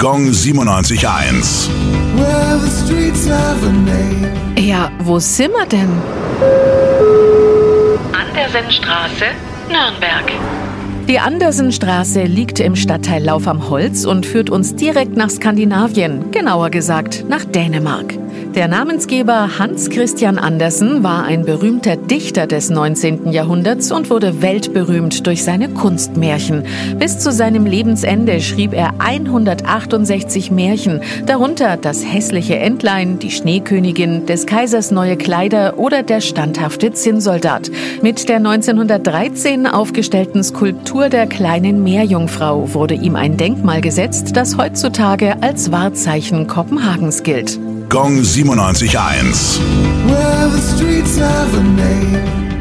Gong 97.1. Well, the streets have a name. Ja, wo sind wir denn? Andersenstraße, Nürnberg. Die Andersenstraße liegt im Stadtteil Lauf am Holz und führt uns direkt nach Skandinavien, genauer gesagt nach Dänemark. Der Namensgeber Hans Christian Andersen war ein berühmter Dichter des 19. Jahrhunderts und wurde weltberühmt durch seine Kunstmärchen. Bis zu seinem Lebensende schrieb er 168 Märchen, darunter Das hässliche Entlein, Die Schneekönigin, des Kaisers neue Kleider oder Der standhafte Zinnsoldat. Mit der 1913 aufgestellten Skulptur der kleinen Meerjungfrau wurde ihm ein Denkmal gesetzt, das heutzutage als Wahrzeichen Kopenhagens gilt. Gong 97.1.